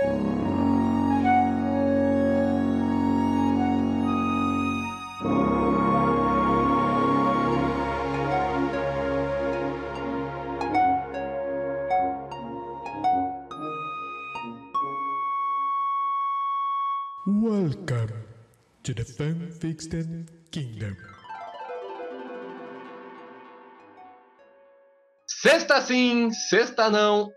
Welcome to the Fanfiction Kingdom. Sexta sim, sexta não,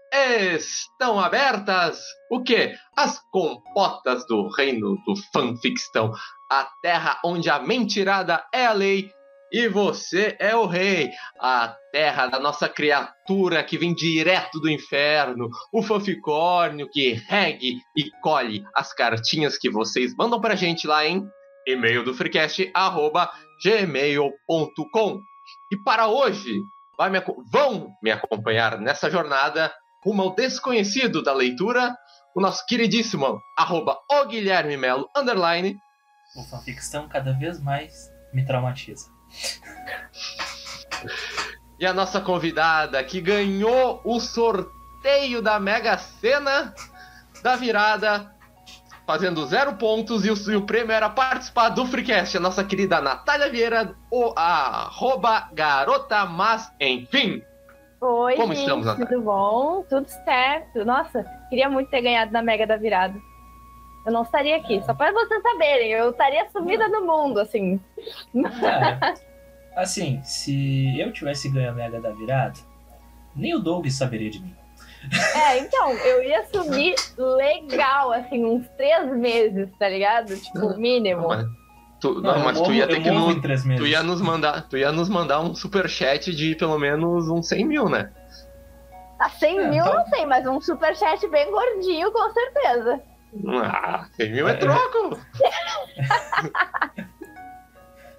estão abertas o quê? As compotas do reino do fanfictão, a terra onde a mentirada é a lei e você é o rei, a terra da nossa criatura que vem direto do inferno, o fanficórnio que regue e colhe as cartinhas que vocês mandam pra gente lá em e-mail do freecast@gmail.com. E para hoje, me, vão me acompanhar nessa jornada rumo ao desconhecido da leitura, o nosso queridíssimo arroba o Guilherme Melo underline. O fanficção cada vez mais me traumatiza. E a nossa convidada que ganhou o sorteio da Mega Sena da virada, fazendo zero pontos, e o, e o prêmio era participar do Freecast, a nossa querida Natália Vieira, o arroba garota, mas enfim. Oi, Como gente, estamos, Natália? tudo bom? Tudo certo. Nossa, queria muito ter ganhado na Mega da Virada. Eu não estaria aqui, só para vocês saberem, eu estaria sumida no mundo, assim. Cara, assim, se eu tivesse ganho a Mega da Virada, nem o Doug saberia de mim. É, então, eu ia sumir legal, assim, uns três meses, tá ligado? Tipo, mínimo. Mas tu, Não, não, mas tu ia ter que morro no- em três meses. tu ia nos mandar, tu ia nos mandar um superchat de pelo menos uns 100 mil, né? A 100 É, mil, então- não sei, mas um superchat bem gordinho, com certeza. Ah, 100 mil é É. troco.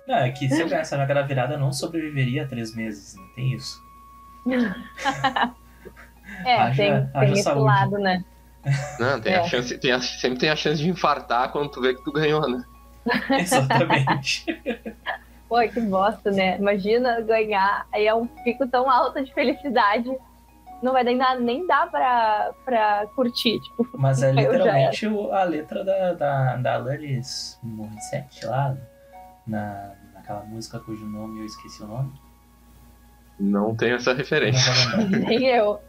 Não, é que se eu ganhasse a Mega da Virada, eu não sobreviveria a três meses, né? Tem isso. É, Haja- tem, haja tem esse saúde. lado, né? Não, tem a É. chance, tem a- sempre tem a chance de infartar quando tu vê que tu ganhou, né? Exatamente. Pô, que bosta, né? Imagina ganhar, aí é um pico tão alto de felicidade. Não vai nem dar, nem dá pra, pra curtir, tipo. Mas é literalmente a letra da, da, da Alanis Morissette lá, na, naquela música cujo nome eu esqueci o nome. Não tenho essa Não referência. Nem eu.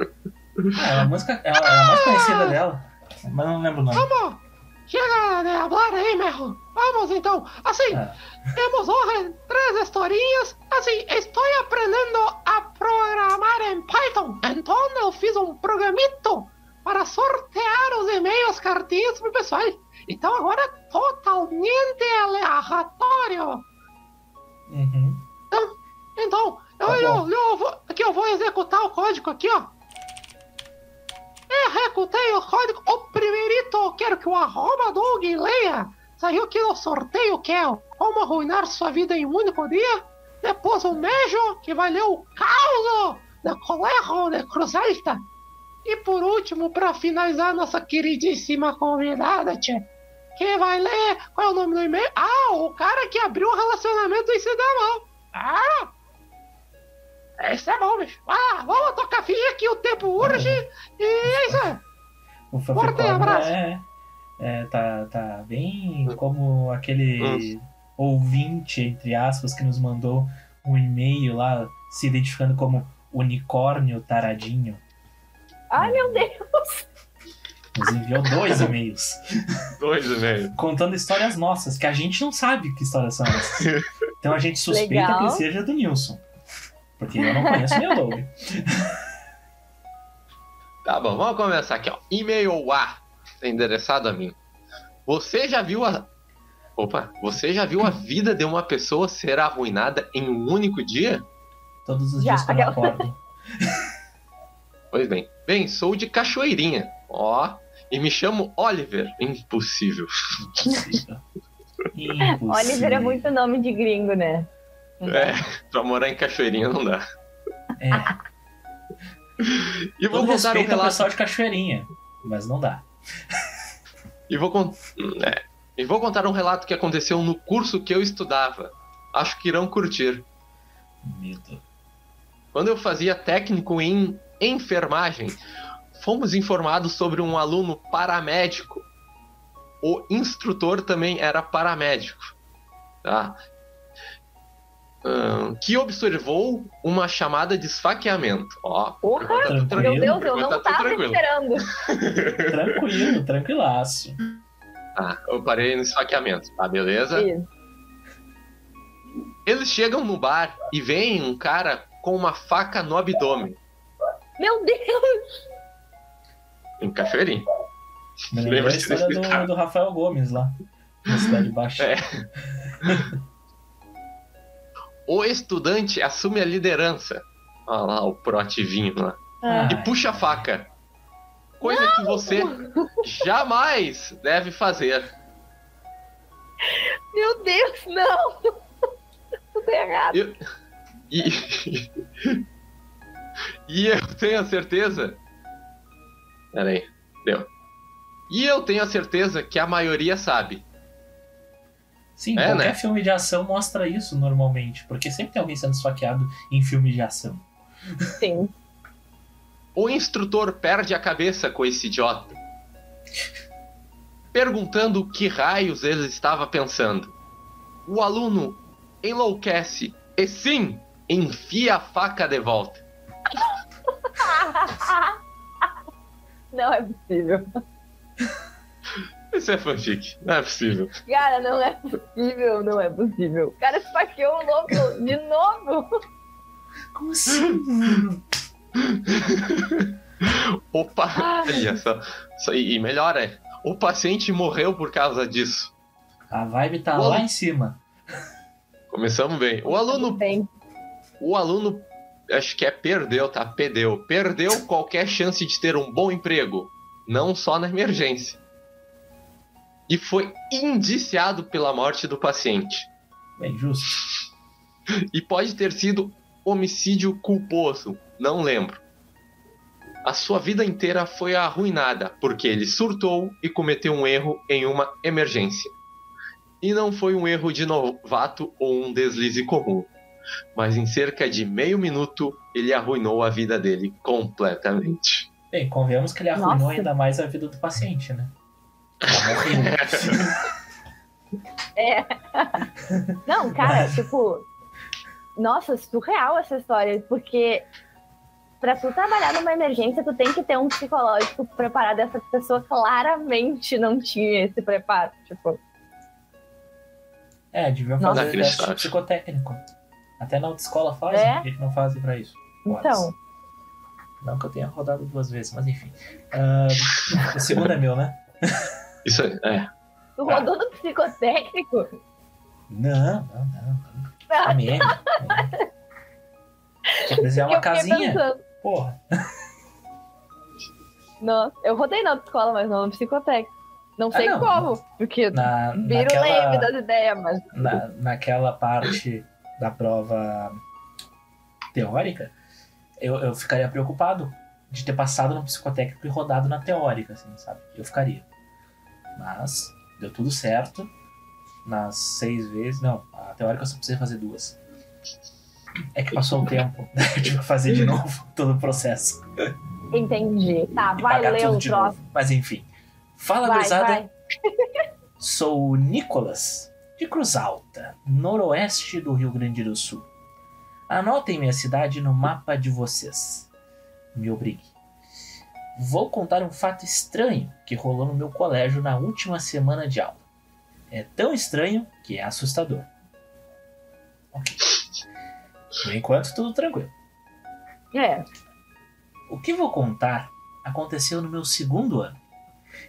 É a música é a, é a mais conhecida dela, mas não lembro o nome. Vamos! Chega de hablar aí, Merro. Vamos então. Assim, Ah, temos hoje três historinhas. Assim, estou aprendendo a programar em Python. Então eu fiz um programito para sortear os e-mails, cartinhas pro pessoal. Então agora é totalmente aleatório. uhum. Então, eu, Tá eu, bom. eu vou, aqui eu vou executar o código aqui, ó. Executei o código. O primeirito, quero que o arroba Doug leia. Saiu aqui no sorteio que é como arruinar sua vida em um único dia. Depois o Mejo, que vai ler o caos do colégio de Cruz Alta. E por último, para finalizar, nossa queridíssima convidada, tchê, que vai ler. Qual é o nome do e-mail? Ah, o cara que abriu o relacionamento em Cidamão. Ah! Esse é bom, bicho. Ah, vamos tocar ficha que o tempo urge. E é isso aí. O Forte abraço. é, é tá, tá bem como aquele ouvinte, entre aspas, que nos mandou um e-mail lá se identificando como unicórnio taradinho. Ai, meu Deus. Nos enviou dois e-mails Dois e meio. contando histórias nossas, que a gente não sabe que histórias são essas. Então a gente suspeita Legal. que seja do Nilson. Porque eu não conheço nem o Doug. Tá bom, vamos começar aqui, ó. E-mail A, endereçado a mim. Você já viu a. Opa, você já viu a vida de uma pessoa ser arruinada em um único dia? Todos os Já, dias quando acordo. Pois bem. Bem, sou de Cachoeirinha. Ó. E me chamo Oliver. Impossível. Impossível. Impossível. Oliver é muito nome de gringo, né? É, pra morar em Cachoeirinha não dá. É. E vou Todo contar um relato. pessoal de Cachoeirinha, mas não dá. E vou, con- é. e vou contar um relato que aconteceu no curso que eu estudava. Acho que irão curtir. Medo. Quando eu fazia técnico em enfermagem, fomos informados sobre um aluno paramédico. O instrutor também era paramédico. Tá? Que observou uma chamada de esfaqueamento. Ó, enquanto tá Meu tranquilo, Deus, eu não tá tudo tava tranquilo. esperando. Tranquilo, tranquilaço. Ah, eu parei no esfaqueamento, tá? Beleza? Isso. Eles chegam no bar e veem um cara com uma faca no abdômen. Meu Deus! Em Cachoeirinha. Me lembrou a história do, cara? do Rafael Gomes lá, na Cidade Baixa. É. O estudante assume a liderança. Olha lá o proativinho lá. Ah, E puxa a faca. Coisa que você jamais deve fazer. Meu Deus, não! Tudo errado. Eu- E... e eu tenho a certeza. Peraí, deu. E eu tenho a certeza que a maioria sabe. Sim, É, qualquer né? filme de ação mostra isso normalmente, porque sempre tem alguém sendo esfaqueado em filme de ação. Sim. O instrutor perde a cabeça com esse idiota. Perguntando o que raios ele estava pensando. O aluno enlouquece e sim, enfia a faca de volta. Não é possível. Isso é fanfic, não é possível. Cara, não é possível, não é possível. O cara esfaqueou o louco de novo. Como assim? Opa, olha só. só- E melhor é, o paciente morreu por causa disso. A vibe tá Uau. lá em cima. Começamos bem. O aluno Bem, O aluno, acho que é perdeu, tá? Perdeu. Perdeu qualquer chance de ter um bom emprego, não só na emergência. E foi indiciado pela morte do paciente. Bem, justo. E pode ter sido homicídio culposo, não lembro. A sua vida inteira foi arruinada porque ele surtou e cometeu um erro em uma emergência. E não foi um erro de novato ou um deslize comum. Mas em cerca de meio minuto ele arruinou a vida dele completamente. Bem, convenhamos que ele arruinou Nossa. ainda mais a vida do paciente, né? É. Não, cara, tipo. Nossa, surreal essa história, porque pra tu trabalhar numa emergência, tu tem que ter um psicológico preparado. Essa pessoa claramente não tinha esse preparo. Tipo, É, Nossa. fazer teste Inacreditável. psicotécnico. Até na autoescola fazem, É? por que não fazem pra isso? então. Não que eu tenha rodado duas vezes, mas enfim. Ah, o segundo é meu, né? Isso é. é. Tu rodou no psicotécnico? Não, não, não. Ah, É meme. Quer desenhar uma casinha? pensando. Porra. Nossa, eu rodei na autoescola, mas não no psicotécnico. Não sei Ah, não. como, porque Na, vira o naquela, leme das ideias, mas. na, naquela parte da prova teórica, eu, eu ficaria preocupado de ter passado no psicotécnico e rodado na teórica, assim, sabe? Eu ficaria. Mas deu tudo certo. Nas seis vezes. Não, a teórica eu só precisei fazer duas. É que passou o tempo. Eu tive que fazer de novo todo o processo. Entendi. Tá, e vai ler o troço. novo. Mas enfim. Fala, vai. Sou o Nicolas, de Cruz Alta, noroeste do Rio Grande do Sul. Anotem minha cidade no mapa de vocês. Me obrigue. Vou contar um fato estranho que rolou no meu colégio na última semana de aula. É tão estranho que é assustador. Ok. Por enquanto, tudo tranquilo. É. O que vou contar aconteceu no meu segundo ano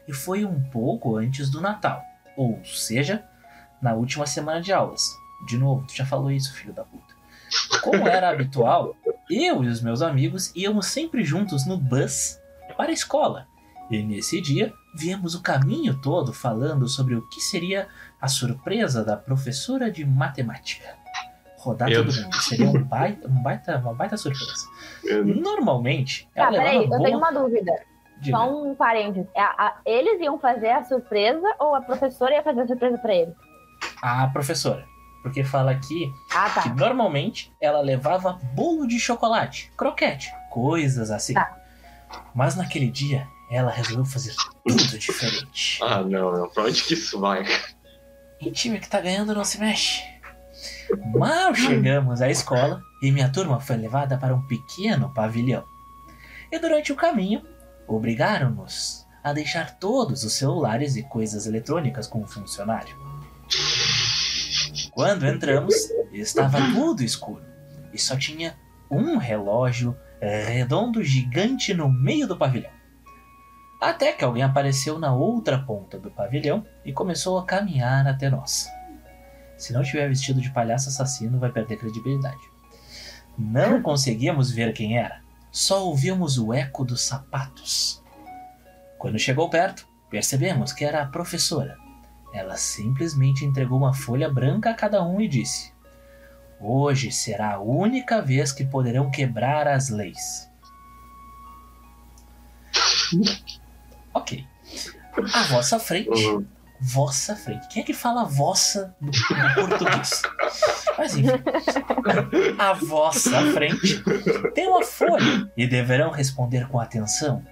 e foi um pouco antes do Natal, ou seja, na última semana de aulas. De novo, tu já falou isso, filho da puta. Como era habitual, eu e os meus amigos íamos sempre juntos no bus para a escola. E nesse dia, viemos o caminho todo falando sobre o que seria a surpresa da professora de matemática. Rodar todo mundo seria um baita, um baita, uma baita surpresa. Normalmente, ela Tá, peraí, levava eu tenho uma dúvida. Diga. Só um parênteses. É, a- eles iam fazer a surpresa ou a professora ia fazer a surpresa pra eles? A professora. Porque fala aqui Ah, que tá. normalmente ela levava bolo de chocolate, croquete, coisas assim. Tá. Mas naquele dia, ela resolveu fazer tudo diferente. Ah, não, não. Pra onde que isso vai? E time que tá ganhando não se mexe. Mal chegamos à escola e minha turma foi levada para um pequeno pavilhão. E durante o caminho, obrigaram-nos a deixar todos os celulares e coisas eletrônicas com o funcionário. Quando entramos, estava tudo escuro e só tinha um relógio redondo gigante no meio do pavilhão. Até que alguém apareceu na outra ponta do pavilhão e começou a caminhar até nós. Se não tiver vestido de palhaço assassino, vai perder credibilidade. Não conseguíamos ver quem era, só ouvíamos o eco dos sapatos. Quando chegou perto, percebemos que era a professora. Ela simplesmente entregou uma folha branca a cada um e disse: Hoje será a única vez que poderão quebrar as leis. Ok. À vossa frente. Uhum. Vossa frente. Quem é que fala vossa no, no português? Mas enfim. À vossa frente tem uma folha e deverão responder com atenção.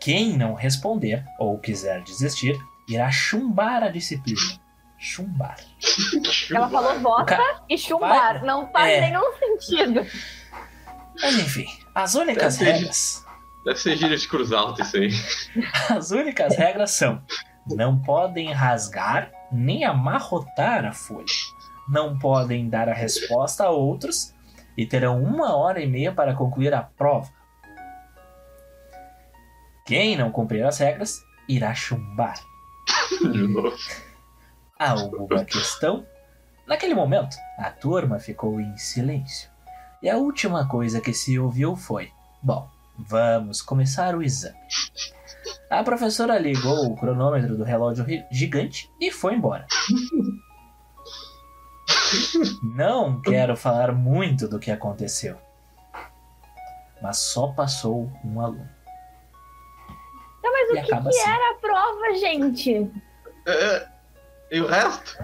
Quem não responder ou quiser desistir irá chumbar a disciplina. Chumbar. Ela falou vossa ca- e chumbar. Vai- Não faz É. nenhum sentido. Mas enfim, as únicas Deve ser. regras. Deve ser gíria de cruz alta isso aí. As únicas regras são: não podem rasgar nem amarrotar a folha. Não podem dar a resposta a outros e terão uma hora e meia para concluir a prova. Quem não cumprir as regras irá chumbar. De novo. Alguma questão? Naquele momento, a turma ficou em silêncio. E a última coisa que se ouviu foi: Bom, vamos começar o exame. A professora ligou o cronômetro do relógio gigante e foi embora. Não quero falar muito do que aconteceu, mas só passou um aluno. Tá, mas E o que, que assim. era a prova, gente? É, e o resto?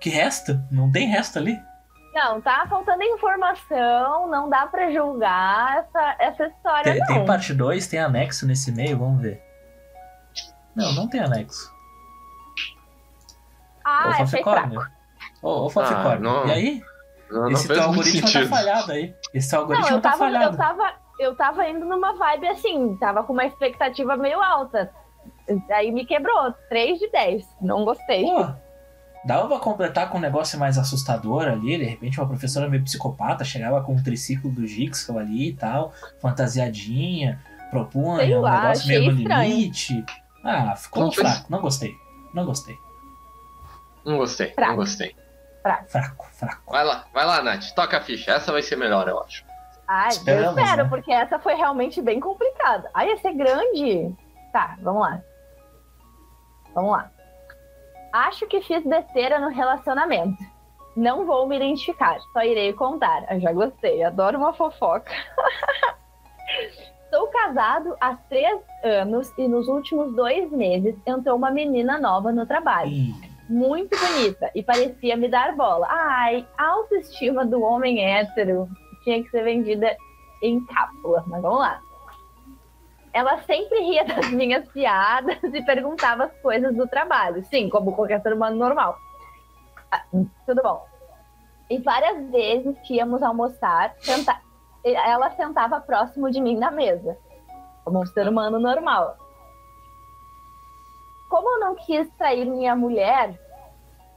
Que resto? Não tem resto ali? Não, tá faltando informação, não dá pra julgar essa, essa história, Tem, não. tem parte 2, tem anexo nesse meio, vamos ver. Não, não tem anexo. Ah, Ô, achei fraco. Ô, ô Faficórnio. não. E aí? Não, não Esse teu algoritmo tá falhado aí. Esse teu Não, algoritmo eu tá tava, eu falhado. tava, eu tava indo numa vibe assim, tava com uma expectativa meio alta. Aí me quebrou, 3 de 10. Não gostei. Pô, dava pra completar com um negócio mais assustador ali. De repente, uma professora meio psicopata chegava com um triciclo do Jigsaw ali e tal, fantasiadinha, propunha Sei um lá, negócio meio no limite. Ah, ficou Não fez- fraco. Não gostei. Não gostei. Não gostei, Fraco. não gostei. Fraco, fraco. Vai lá, vai lá, Nath. Toca a ficha. Essa vai ser melhor, eu acho. Ai, Esperamos, eu espero, né? porque essa foi realmente bem complicada. Ai, ia ser grande. Tá, vamos lá. Vamos lá. Acho que fiz besteira no relacionamento. Não vou me identificar, só irei contar. Eu já gostei, adoro uma fofoca. Sou casado há três anos e nos últimos dois meses entrou uma menina nova no trabalho muito bonita e parecia me dar bola. Ai, a autoestima do homem hétero tinha que ser vendida em cápsula, mas vamos lá. Ela sempre ria das minhas piadas e perguntava as coisas do trabalho. Sim, como qualquer ser humano normal. Ah, tudo bom. E várias vezes que íamos almoçar, senta- ela sentava próximo de mim na mesa, como um ser humano normal. Como eu não quis trair minha mulher,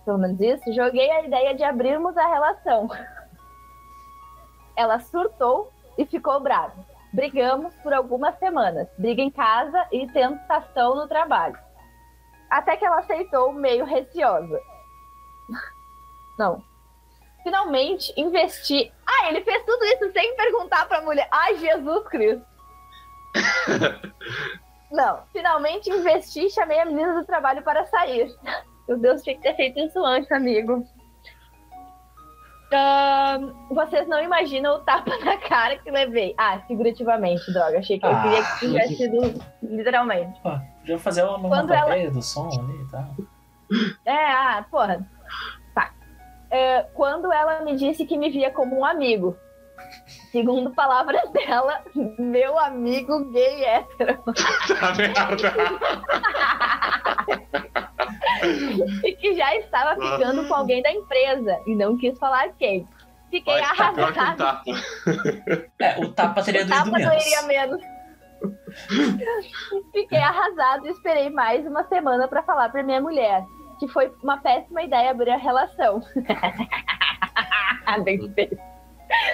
pelo menos isso, joguei a ideia de abrirmos a relação. Ela surtou e ficou brava. Brigamos por algumas semanas. Briga em casa e tentação no trabalho. Até que ela aceitou meio receosa. Não. Finalmente investi. Ah, ele fez tudo isso sem perguntar pra mulher. Ai, Jesus Cristo. Não. Finalmente investi e chamei a menina do trabalho para sair. Meu Deus, tinha que ter feito isso antes, amigo. Ahn, vocês não imaginam o tapa na cara que levei. Ah, figurativamente, droga. Achei que eu Ah. queria que tivesse sido literalmente. pô, podia fazer uma Quando ela- onomatopeia do som ali e tal. É, ah, porra. Tá. É, quando ela me disse que me via como um amigo, Segundo palavras dela, meu amigo gay hétero. Tá merda. e que já estava ficando com alguém da empresa e não quis falar quem. Fiquei Vai ficar pior que arrasada. tapa. É, o tapa teria O tapa menos. doeria menos. Fiquei arrasado e esperei mais uma semana pra falar pra minha mulher que foi uma péssima ideia abrir a relação. Bem feito.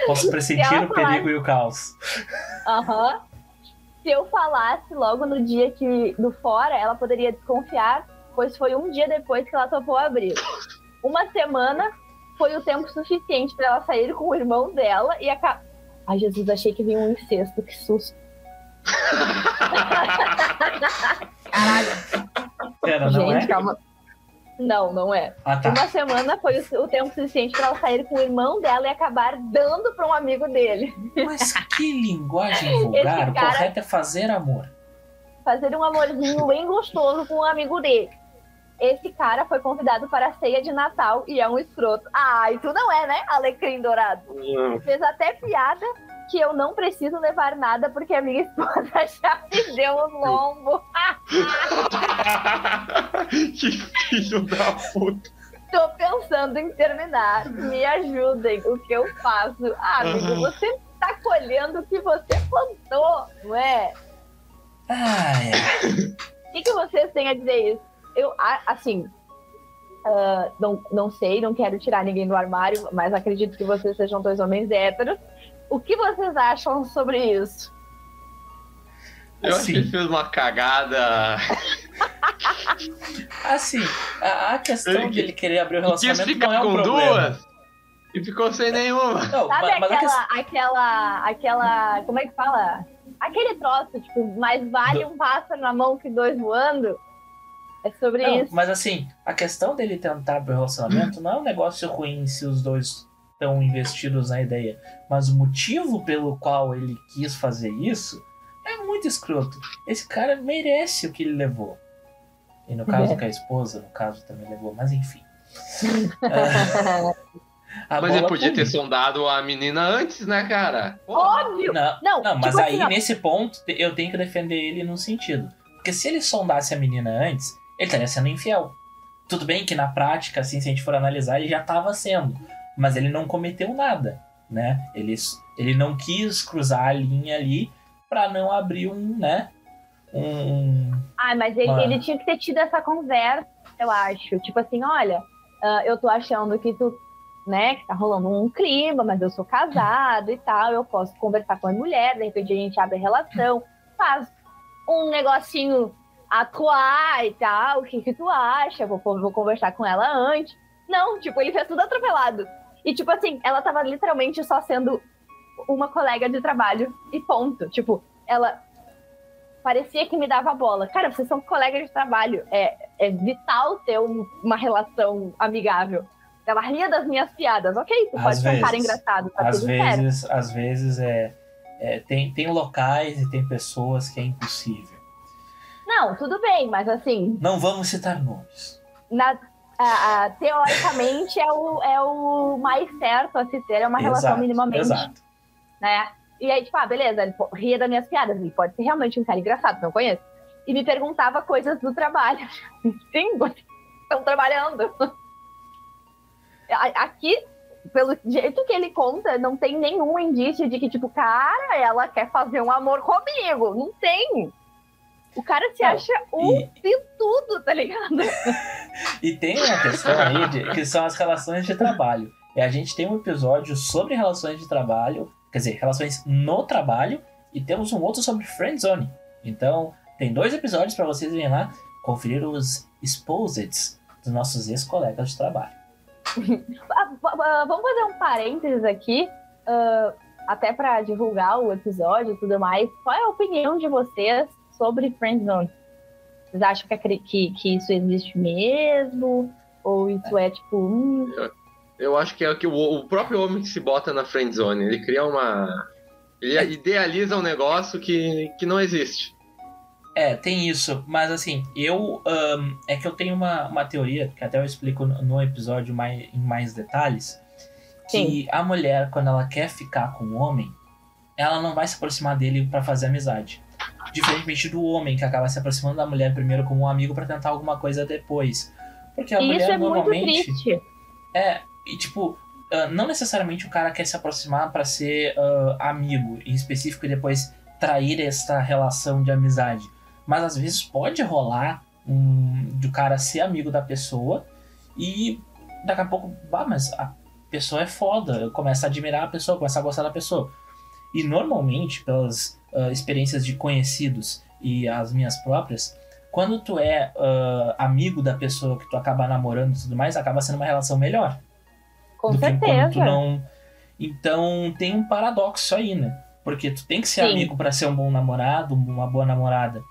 Posso pressentir o perigo e o caos. Aham. Se eu falasse logo no dia que do fora, ela poderia desconfiar, pois foi um dia depois que ela topou abrir. Uma semana foi o tempo suficiente pra ela sair com o irmão dela e acabar. Ai, Jesus, achei que vinha um incesto, que susto. Pera, não Gente, é? calma. Não, não é. Ah, tá. Uma semana foi o, o tempo suficiente pra ela sair com o irmão dela e acabar dando pra um amigo dele. Mas que linguagem vulgar. O cara- correto é fazer amor. Fazer um amorzinho bem gostoso com um amigo dele. Esse cara foi convidado para a ceia de Natal e é um escroto. Ai, tu não é, né? Alecrim dourado. Fez até piada que eu não preciso levar nada porque a minha esposa já me deu um lombo. que filho da puta. Tô pensando em terminar. Me ajudem. O que eu faço? Ah, amigo, você tá colhendo o que você plantou, não é? Ai, ai. O que, que vocês têm a dizer isso? Eu, assim, ah, não, não sei, não quero tirar ninguém do armário, mas acredito que vocês sejam dois homens héteros. O que vocês acham sobre isso? Eu acho Assim. que ele fez uma cagada. Assim, a, a questão Ele de ele querer abrir o relacionamento ficar não é um com problema. duas e ficou sem nenhuma. Não, Sabe ma- mas questão. aquela, aquela, aquela, como é que fala? Aquele troço, tipo, mais vale um pássaro na mão que dois voando? É sobre Não, isso. mas assim, a questão dele tentar abrir o relacionamento não é um negócio ruim se os dois estão investidos na ideia. Mas o motivo pelo qual ele quis fazer isso é muito escroto. Esse cara merece o que ele levou. E no caso É. com a esposa, no caso também levou, mas enfim. Ah, a Mas ele podia ter sondado a menina antes, né, cara? Porra. Óbvio! Não, Não, não, mas tipo aí assim, nesse ponto eu tenho que defender ele num sentido. Porque se ele sondasse a menina antes, ele estaria sendo infiel. Tudo bem que na prática, assim, se a gente for analisar, ele já estava sendo. Mas ele não cometeu nada, né? Ele, ele não quis cruzar a linha ali pra não abrir um, né? Um. Ai, mas ele, Mano. ele tinha que ter tido essa conversa, eu acho. Tipo assim, olha, ah, eu tô achando que tu, né, que tá rolando um clima, mas eu sou casado e tal, eu posso conversar com a mulher, de repente a gente abre a relação, faz um negocinho atuar e tal, o que que tu acha? Vou, vou conversar com ela antes. Não, tipo, ele fez tudo atropelado. E tipo assim, ela tava literalmente só sendo uma colega de trabalho e ponto. Tipo, ela parecia que me dava bola. Cara, vocês são colegas de trabalho. É, é vital ter um- uma relação amigável. Ela ria das minhas piadas. Ok, tu Às pode um vezes. engraçado, tá às tudo certo. vezes, às vezes é, é, tem, tem locais e tem pessoas que é impossível. Não, tudo bem, mas assim, Não vamos citar nomes. na- a- a- teoricamente é o, é o mais certo a se ter, é uma relação Exato, minimamente, Exato. né? E aí, tipo, ah, beleza, ele ria das minhas piadas, ele pode ser realmente um cara engraçado, não conheço. E me perguntava coisas do trabalho. Sim, vocês estão trabalhando. Aqui, pelo jeito que ele conta, não tem nenhum indício de que, tipo, cara, ela quer fazer um amor comigo. Não tem. O cara se acha um e- de tudo, tá ligado? E tem uma questão aí de, que são as relações de trabalho. E a gente tem um episódio sobre relações de trabalho, quer dizer, relações no trabalho, e temos um outro sobre friendzone. Então, tem dois episódios para vocês irem lá conferir os exposeds dos nossos ex-colegas de trabalho. Ah, Vamos fazer um parênteses aqui, ah, até pra divulgar o episódio e tudo mais. Qual é a opinião de vocês sobre Friendzone? Vocês acham que, que, que isso existe mesmo? Ou isso é tipo. hum, Eu acho que é que o, o próprio homem que se bota na friend zone, ele cria uma. Ele idealiza um negócio que, que não existe. É, tem isso, mas assim, eu. ahn, é que eu tenho uma, uma teoria, que até eu explico no, no episódio mais, em mais detalhes, que a mulher, quando ela quer ficar com o homem, ela não vai se aproximar dele pra fazer amizade. Diferentemente do homem, que acaba se aproximando da mulher primeiro como um amigo pra tentar alguma coisa depois. Porque a E mulher isso é muito normalmente. triste. É, e tipo, ah, não necessariamente o cara quer se aproximar pra ser ah, amigo, em específico, e depois trair essa relação de amizade. Mas às vezes pode rolar um, de o cara ser amigo da pessoa e daqui a pouco, bah, mas a pessoa é foda, começa a admirar a pessoa, começa a gostar da pessoa. E normalmente, pelas ah, experiências de conhecidos e as minhas próprias, quando tu é ah, amigo da pessoa que tu acaba namorando e tudo mais, acaba sendo uma relação melhor Com do que quando tu certeza. não. Então tem um paradoxo aí, né? Porque tu tem que ser Sim. amigo pra ser um bom namorado, uma boa namorada.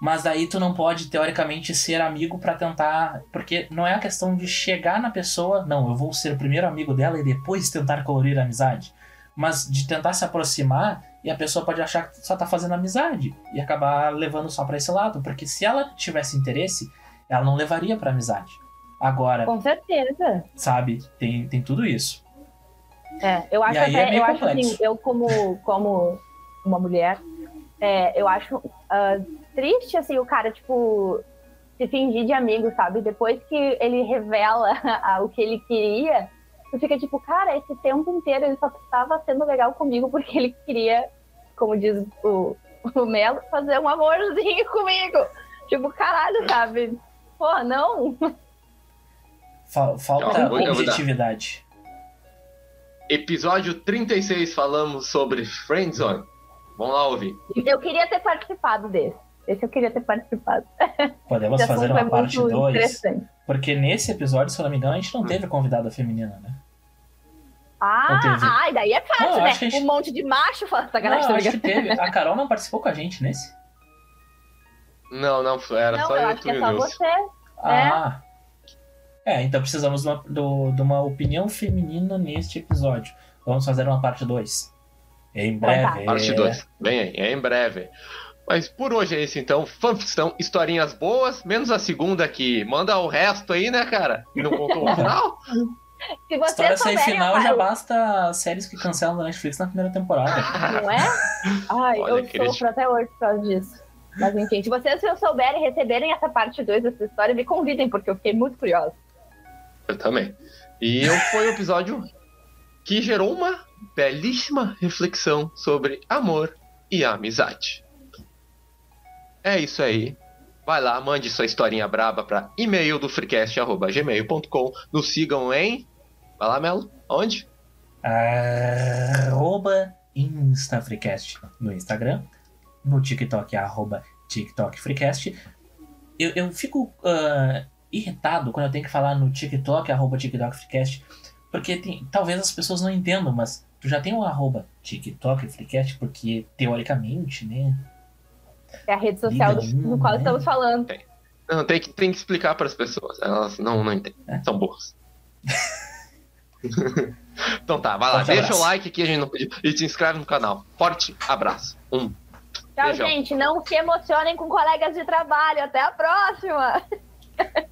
Mas daí tu não pode, teoricamente, ser amigo pra tentar. Porque não é a questão de chegar na pessoa, não, eu vou ser o primeiro amigo dela e depois tentar colorir a amizade. Mas de tentar se aproximar e a pessoa pode achar que só tá fazendo amizade e acabar levando só pra esse lado. Porque se ela tivesse interesse, ela não levaria pra amizade. Agora, Com certeza. sabe, tem, tem tudo isso. É, eu acho é até, meio eu acho complexo. assim, eu como, como uma mulher, é, eu acho ah, triste, assim, o cara, tipo, se fingir de amigo, sabe? Depois que ele revela o que ele queria, tu fica tipo, cara, esse tempo inteiro ele só tava sendo legal comigo porque ele queria, como diz o, o Melo, fazer um amorzinho comigo. Tipo, caralho, sabe? Pô, não. Fa- Falta dar. objetividade. Episódio 36 falamos sobre Friendzone. Vamos lá ouvir. Eu queria ter participado desse. Esse eu queria ter participado. Podemos fazer uma parte muito 2. Porque nesse episódio, se eu não me engano, a gente não teve convidada feminina, né? Ah, ai, daí é fácil, Não, né? gente- Um monte de macho falando sacanagem. Não, acho que ligado? teve. A Carol não participou com a gente nesse? Não, não, era Não, só eu eu e acho que e é o só você. Ah. É, então precisamos de uma, do- de uma opinião feminina neste episódio. Vamos fazer uma parte 2. Em Então tá. breve. Parte 2. Vem aí, é em breve. Mas por hoje é isso então. Fanficção, historinhas boas, menos a segunda que manda o resto aí, né, cara? E não contou o final? Se você História sem final já basta as séries que cancelam da Netflix na primeira temporada. Não é? Ai, Olha, eu crítica. sofro até hoje por causa disso. Mas enfim, se vocês se eu souberem receberem essa parte 2 dessa história, me convidem, porque eu fiquei muito curiosa. Eu também. E eu- foi um episódio que gerou uma belíssima reflexão sobre amor e amizade. É isso aí. Vai lá, mande sua historinha braba para e-mail do freecast.gmail.com. Nos sigam em. Vai lá, Melo. Onde? arroba InstaFreecast no Instagram, no TikTok, arroba TikTokFreecast. Eu, eu fico ah, irritado quando eu tenho que falar no TikTok, arroba TikTokFreecast, porque tem- talvez as pessoas não entendam, mas tu já tem um arroba TikTokFreecast, porque teoricamente, né? É a rede social do, no qual estamos falando. Não, tem que, tem que explicar para as pessoas. Elas não, não entendem. É. São burras. então tá, vai lá. Forte deixa abraço. o like aqui a gente não pediu. E se inscreve no canal. Forte abraço. Um. Tchau, Beijão. gente. Não se emocionem com colegas de trabalho. Até a próxima.